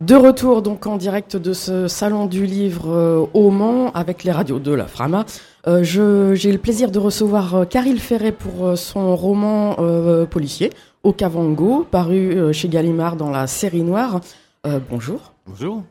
De retour donc en direct de ce salon du livre euh, au Mans avec les radios de la Frama. Euh, J'ai le plaisir de recevoir euh, Caril Ferret pour euh, son roman policier Okavango, paru chez Gallimard dans la série noire. bonjour. Bonjour.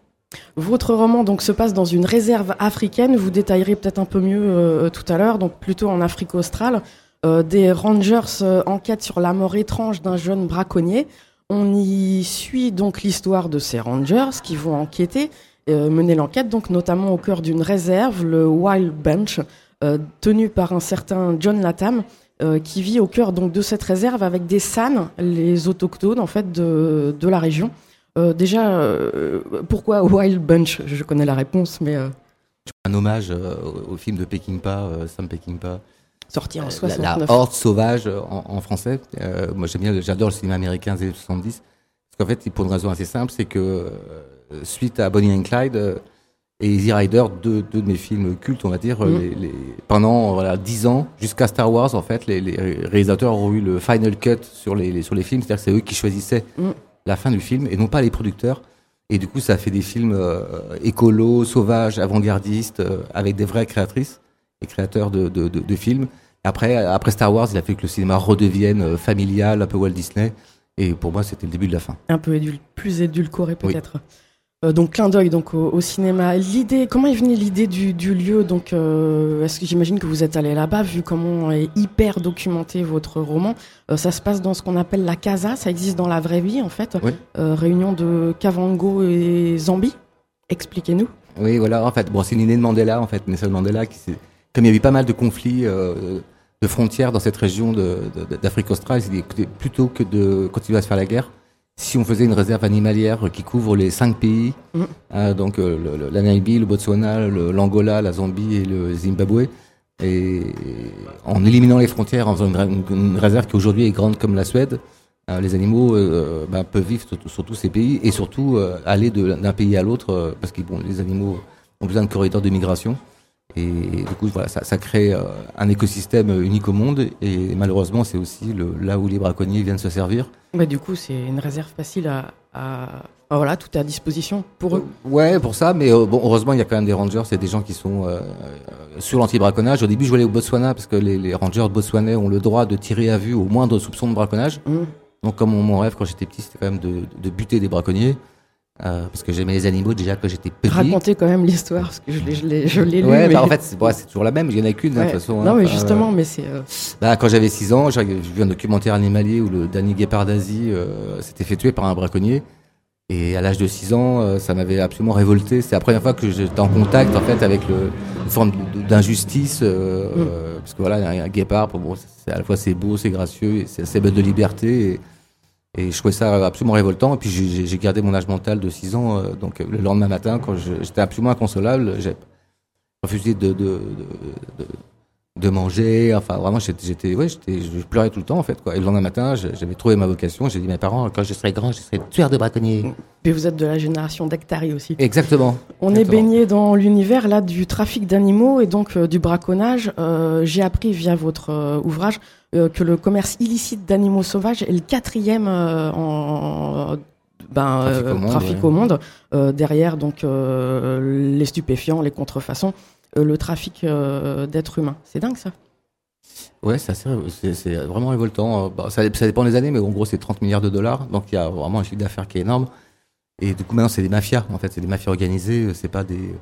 Votre roman donc se passe dans une réserve africaine. Vous détaillerez peut-être un peu mieux tout à l'heure, donc plutôt en Afrique australe. des rangers enquêtent sur la mort étrange d'un jeune braconnier. On y suit donc l'histoire de ces rangers qui vont enquêter, euh, mener l'enquête, donc notamment au cœur d'une réserve, le Wild Bunch, euh, tenu par un certain John Latham, euh, qui vit au cœur donc de cette réserve avec des San, les autochtones en fait de, la région. déjà, pourquoi Wild Bunch? Je connais la réponse, mais un hommage au, film de Peckinpah, Sam Peckinpah sorti en 69. La, Horde sauvage en, français. Euh, moi, j'aime bien, j'adore le cinéma américain des années 70. Parce qu'en fait, pour une raison assez simple, c'est que euh, suite à Bonnie and Clyde euh, et Easy Rider, deux, deux, de mes films cultes, on va dire, mm. les, les, pendant voilà dix ans, jusqu'à Star Wars, en fait, les, les, réalisateurs ont eu le final cut sur les, sur les films, c'est-à-dire que c'est eux qui choisissaient mm. la fin du film et non pas les producteurs. Et du coup, ça a fait des films euh, écolos, sauvages, avant-gardistes, avec des vraies créatrices et créateur de, de, de, de, films. Après, après Star Wars, il a fait que le cinéma redevienne euh, familial, un peu Walt Disney. Et pour moi, c'était le début de la fin. Un peu plus édulcoré peut-être. Euh, donc clin d'œil donc au, cinéma. L'idée, comment est venue l'idée du, du, lieu? Donc, euh, est-ce que j'imagine que vous êtes allé là-bas, vu comment est hyper documenté votre roman? Euh, Ça se passe dans ce qu'on appelle la casa. Ça existe dans la vraie vie en fait. Oui. Réunion de Kavango et Zambie. Expliquez-nous. Oui, voilà. En fait, bon, c'est une idée de Mandela en fait, Nelson Mandela qui s'est comme il y avait pas mal de conflits euh, de frontières dans cette région d'Afrique australe, plutôt que de continuer à se faire la guerre, si on faisait une réserve animalière qui couvre les cinq pays, mmh. euh, donc euh, le, la Namibie, le Botswana, l'Angola, la Zambie et le Zimbabwe, et en éliminant les frontières, en faisant une, réserve qui aujourd'hui est grande comme la Suède, euh, les animaux euh, ben, peuvent vivre sur, sur, tous ces pays et surtout aller d'un pays à l'autre parce que bon, les animaux ont besoin de corridors de migration. Et du coup, voilà, ça, ça crée euh, un écosystème unique au monde. Et malheureusement, c'est aussi le, là où les braconniers viennent se servir. Bah, du coup, c'est une réserve facile à, à... voilà, tout est à disposition pour eux. Ouais, pour ça. Mais euh, bon, heureusement, il y a quand même des rangers. C'est des gens qui sont euh, sur l'anti-braconnage. Au début, je voulais au Botswana parce que les, les rangers de Botswana ont le droit de tirer à vue au moindre soupçon de braconnage. Mmh. Donc, comme mon, rêve quand j'étais petit, c'était quand même de, de buter des braconniers. Euh, parce que j'aimais les animaux déjà quand j'étais petit. Racontez quand même l'histoire, parce que je l'ai, lu. Ouais, mais... bah, en fait, c'est, toujours la même, il y en a qu'une, hein, de toute façon. Non, hein, mais justement, euh... mais c'est. Euh... Bah, quand j'avais 6 ans, j'ai vu un documentaire animalier où le dernier guépard d'Asie euh, s'était fait tuer par un braconnier. Et à l'âge de 6 ans, ça m'avait absolument révolté. C'est la première fois que j'étais en contact, en fait, avec le, une forme d'injustice. Mm. Parce que voilà, un, un guépard, c'est, à la fois c'est beau, c'est gracieux, c'est assez bête de liberté. Et, et je trouvais ça absolument révoltant. Et puis j'ai gardé mon âge mental de 6 ans. Euh, donc le lendemain matin, quand j'étais absolument inconsolable, j'ai refusé de, de, de, de, manger. Enfin, vraiment, j'étais, ouais, j'étais, je pleurais tout le temps en fait. Quoi. Et le lendemain matin, j'avais trouvé ma vocation. J'ai dit à mes parents, quand je serai grand, je serai tueur de braconnier. Mais vous êtes de la génération d'Actari aussi. Exactement. On Exactement. est baigné dans l'univers là du trafic d'animaux et donc euh, du braconnage. Euh, j'ai appris via votre euh, ouvrage que le commerce illicite d'animaux sauvages est le quatrième en ben, trafic au monde, trafic ouais. au monde euh, derrière donc les stupéfiants, les contrefaçons, le trafic d'êtres humains. C'est dingue ça. Ouais, c'est, vraiment révoltant. Bah, ça, ça, dépend des années, mais en gros, c'est 30 milliards de dollars. Donc, il y a vraiment un chiffre d'affaires qui est énorme. Et du coup, maintenant, c'est des mafias. En fait, c'est des mafias organisées. C'est pas des,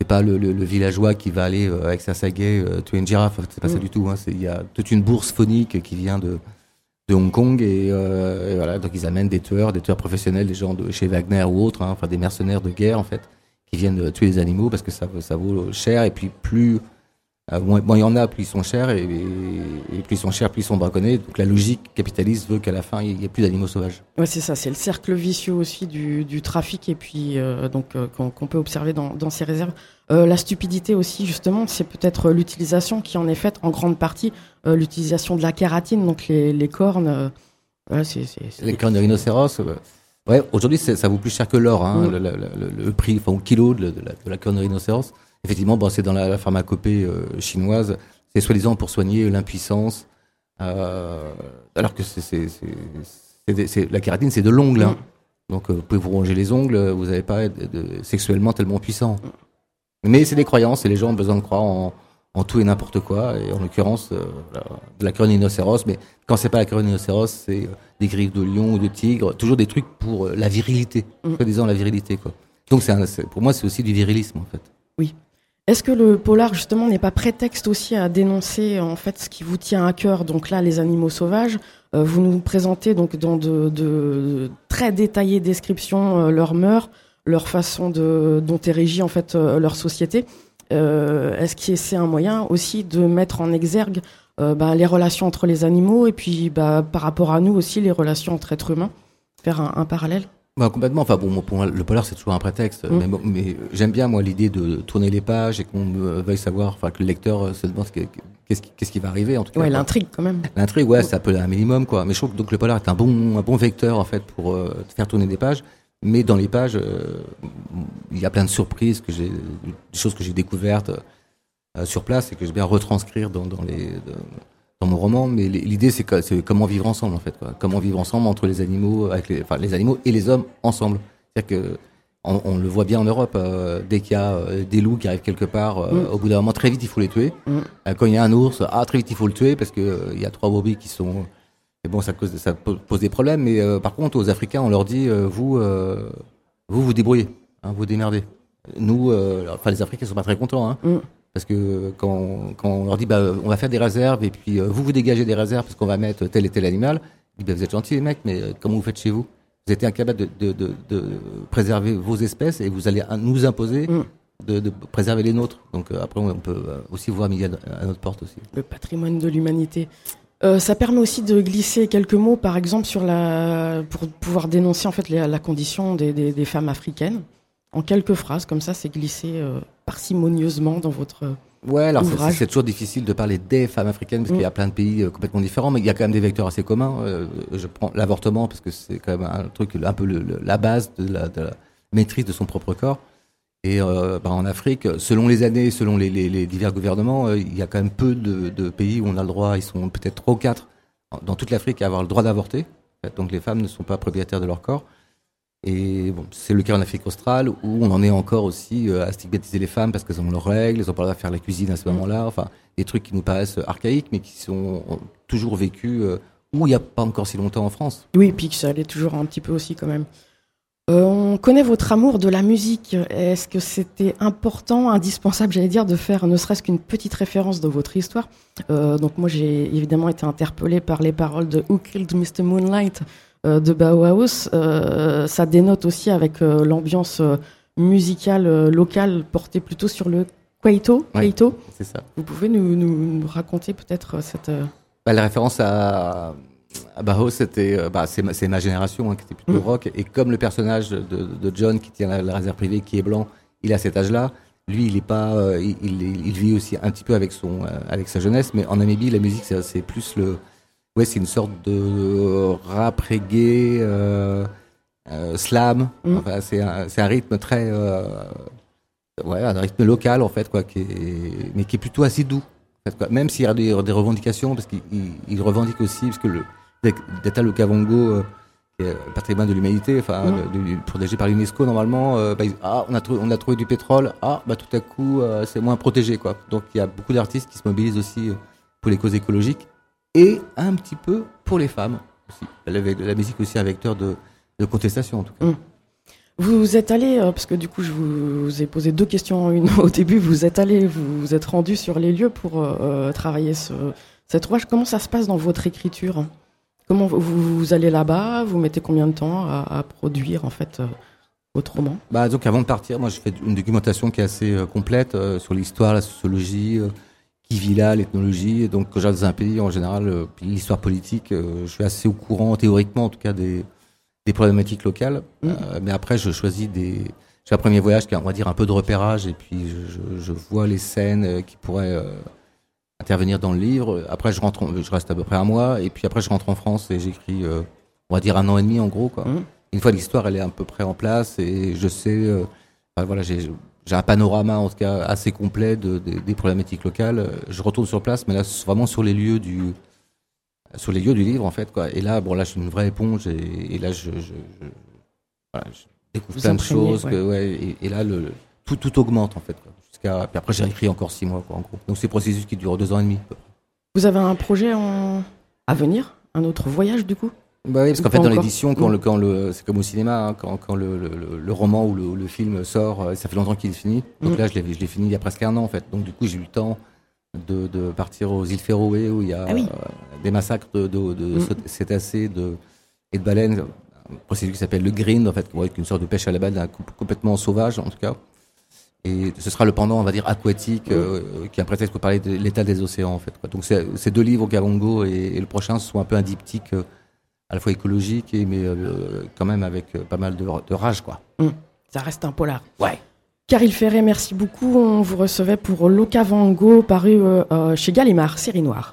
c'est pas le, le, le, villageois qui va aller euh, avec sa sagaie euh, tuer une girafe. C'est pas mmh. ça du tout. Hein. Il y a toute une bourse phonique qui vient de, de Hong Kong et, euh, et, voilà. Donc, ils amènent des tueurs, des tueurs professionnels, des gens de chez Wagner ou autres, hein, enfin des mercenaires de guerre en fait, qui viennent tuer les animaux parce que ça, ça vaut cher. Et puis plus euh, bon, il y en a, plus ils sont chers, et, et, et, plus ils sont chers, plus ils sont braconnés. Donc la logique capitaliste veut qu'à la fin, il n'y ait plus d'animaux sauvages. Ouais, c'est ça, c'est le cercle vicieux aussi du, du trafic, et puis euh, donc euh, qu'on qu peut observer dans, dans ces réserves. Euh, la stupidité aussi, justement, c'est peut-être l'utilisation qui en est faite en grande partie, l'utilisation de la kératine, donc les, les cornes. Ouais, les cornes de rhinocéros. Ouais, aujourd'hui, ça vaut plus cher que l'or, hein, mmh. le, le, le, le, prix, enfin, au kilo de, de, la, de la corne de rhinocéros. Effectivement, bon, c'est dans la, la pharmacopée euh, chinoise. C'est soi-disant pour soigner l'impuissance. Euh, alors que c'est, la kératine, c'est de l'ongle. Hein. Donc vous pouvez vous ronger les ongles, vous n'avez pas être sexuellement tellement puissant. Mais c'est des croyances et les gens ont besoin de croire en, en tout et n'importe quoi. Et en l'occurrence, euh, de la queue rhinocéros. Mais quand c'est pas la queue rhinocéros, c'est euh, des griffes de lion ou de tigre. Toujours des trucs pour euh, la virilité. Mm. disant la virilité, quoi. Donc pour moi, c'est aussi du virilisme, en fait. Oui. Est-ce que le polar justement n'est pas prétexte aussi à dénoncer en fait ce qui vous tient à cœur? Donc là, les animaux sauvages. vous nous présentez donc dans de, très détaillées descriptions leurs mœurs, leur façon dont est régie en fait leur société. Euh, est-ce que c'est un moyen aussi de mettre en exergue euh, bah, les relations entre les animaux et puis bah, par rapport à nous aussi les relations entre êtres humains? Faire un, parallèle bah, complètement. Enfin bon, pour moi, le polar c'est toujours un prétexte. Mm. Mais, mais j'aime bien moi l'idée de tourner les pages et qu'on veuille savoir, enfin que le lecteur se demande qu'est-ce qui, va arriver en tout cas. Ouais, l'intrigue quand même. L'intrigue, ouais, ça peut un minimum quoi. Mais je trouve que donc le polar est un bon, un bon vecteur en fait pour euh, faire tourner des pages. Mais dans les pages, euh, il y a plein de surprises, que j'ai, des choses que j'ai découvertes euh, sur place et que je vais bien retranscrire dans, dans, les, dans mon roman. Mais l'idée, c'est, comment vivre ensemble, en fait. Quoi. Comment vivre ensemble entre les animaux, avec les, enfin, les animaux et les hommes ensemble. C'est-à-dire que on, on, le voit bien en Europe, euh, dès qu'il y a des loups qui arrivent quelque part, mm. au bout d'un moment, très vite, il faut les tuer. Mm. quand il y a un ours, ah, très vite, il faut le tuer parce que il y a trois brebis qui sont et bon, ça, cause, ça pose des problèmes. Mais euh, par contre, aux Africains, on leur dit euh, vous, euh, vous vous débrouillez, hein, vous démerdez. Nous, enfin les Africains sont pas très contents, hein, mm. Parce que quand, quand on leur dit bah on va faire des réserves et puis vous vous dégagez des réserves parce qu'on va mettre tel et tel animal, ils disent bah, vous êtes gentils les mecs, mais comment vous faites chez vous? Vous êtes incapable de, de, de, de, préserver vos espèces et vous allez nous imposer. Mm. De, de, préserver les nôtres. Donc après, on peut aussi voir midi à notre porte aussi. Le patrimoine de l'humanité. Euh, ça permet aussi de glisser quelques mots, par exemple, sur la, pour pouvoir dénoncer en fait la, condition des, des, des, femmes africaines. En quelques phrases, comme ça, c'est glissé euh, parcimonieusement dans votre Ouais, alors c'est toujours difficile de parler des femmes africaines parce qu'il y a mm. plein de pays euh, complètement différents, mais il y a quand même des vecteurs assez communs. je prends l'avortement parce que c'est quand même un truc, un peu le, la base de la, de la, maîtrise de son propre corps. Et euh, bah, en Afrique, selon les années, selon les, les, les divers gouvernements, euh, il y a quand même peu de, de, pays où on a le droit, ils sont peut-être trois ou quatre dans toute l'Afrique à avoir le droit d'avorter. Donc les femmes ne sont pas propriétaires de leur corps. Et bon, c'est le cas en Afrique australe où on en est encore aussi euh, à stigmatiser les femmes parce qu'elles ont leurs règles, elles ont pas le droit de faire la cuisine à ce moment-là. Enfin, des trucs qui nous paraissent archaïques mais qui sont toujours vécus où il n'y a pas encore si longtemps en France. Oui, et puis que ça allait toujours un petit peu aussi quand même. Euh, on connaît votre amour de la musique. Est-ce que c'était important, indispensable, j'allais dire, de faire ne serait-ce qu'une petite référence de votre histoire? Euh, Donc moi, j'ai évidemment été interpellée par les paroles de Who Killed Mr. Moonlight? euh, de Bauhaus. ça dénote aussi avec l'ambiance musicale locale portée plutôt sur le Kwaito. c'est ça. Vous pouvez nous, raconter peut-être cette... Bah, la référence à bah, oh, c'était, euh, bah, c'est ma, ma, génération hein, qui était plutôt mm. rock. Et comme le personnage de, de John qui tient la, réserve privée, qui est blanc, il a cet âge-là. Lui, il est pas, euh, il, il, il, vit aussi un petit peu avec son, euh, avec sa jeunesse. Mais en Namibie, la musique, c'est plus le, ouais, c'est une sorte de rap reggae, euh, slam. Mm. Enfin, c'est un, rythme très, ouais, un rythme local en fait, quoi, qui est, mais qui est plutôt assez doux. En fait, quoi. Même s'il y a des, des revendications, parce qu'il revendique aussi, parce que le d'État le Kavango, euh, qui est patrimoine de l'humanité, enfin mmh. protégé par l'UNESCO normalement. Euh, bah, ah, on a trouvé, on a trouvé du pétrole. Ah, bah tout à coup, euh, c'est moins protégé quoi. Donc il y a beaucoup d'artistes qui se mobilisent aussi pour les causes écologiques et un petit peu pour les femmes aussi. La, musique aussi un vecteur de, de contestation en tout cas. Mmh. Vous êtes allé, parce que du coup je vous ai posé deux questions en une au début, vous êtes allé, vous, vous êtes rendu sur les lieux pour travailler ce, cet ouvrage. Comment ça se passe dans votre écriture? Comment vous, allez là-bas? Vous mettez combien de temps à, produire en fait euh, votre roman Bah donc avant de partir, moi je fais une documentation qui est assez euh, complète euh, sur l'histoire, la sociologie, qui vit là, l'ethnologie. Donc quand j'arrive dans un pays en général, l'histoire politique, je suis assez au courant théoriquement en tout cas des, des problématiques locales. Mmh. mais après je choisis des j'ai un premier voyage qui est on va dire un peu de repérage et puis je, je vois les scènes qui pourraient intervenir dans le livre. Après, je rentre, je reste à peu près un mois, et puis après, je rentre en France et j'écris, euh, on va dire un an et demi en gros. Quoi. Mmh. Une fois l'histoire, elle est à peu près en place, et je sais, euh, voilà, j'ai un panorama en tout cas assez complet de, des problématiques locales. Je retourne sur place, mais là, vraiment sur les lieux du sur les lieux du livre en fait quoi. Et là, bon là, je suis une vraie éponge, et, et là, je, je, voilà, je découvre Vous plein de choses. que, ouais, et, et là, le, tout, tout augmente en fait. Jusqu'à, puis après, j'ai écrit encore six mois quoi, en gros. Donc c'est un processus qui dure deux ans et demi. Vous avez un projet en... à venir? Un autre voyage du coup? Bah oui, parce qu'en fait, dans l'édition, quand, Mm. le, quand le, c'est comme au cinéma, hein, quand, quand le, le, le- roman ou le, le film sort, euh, ça fait longtemps qu'il est fini. Donc Mm. là, je l'ai, je l'ai fini il y a presque un an, en fait. Donc du coup, j'ai eu le temps de, de partir aux îles Féroé, où il y a Ah oui. euh, des massacres de, de, de Mm. cétacés de, et de baleines. Un procédé qui s'appelle le grind, en fait, qui est une sorte de pêche à la balle, complètement sauvage, en tout cas. Et ce sera le pendant, on va dire, aquatique, euh, qui est un prétexte pour parler de l'état des océans, en fait. Quoi. Donc, ces deux livres, Gavongo et, et le prochain, sont un peu un diptyque, euh, à la fois écologique, et, mais euh, quand même avec euh, pas mal de, de rage, quoi. Ça reste un polar. Ouais. Caril Ferret, merci beaucoup. On vous recevait pour Locavango, paru euh, euh, chez Gallimard, série noire.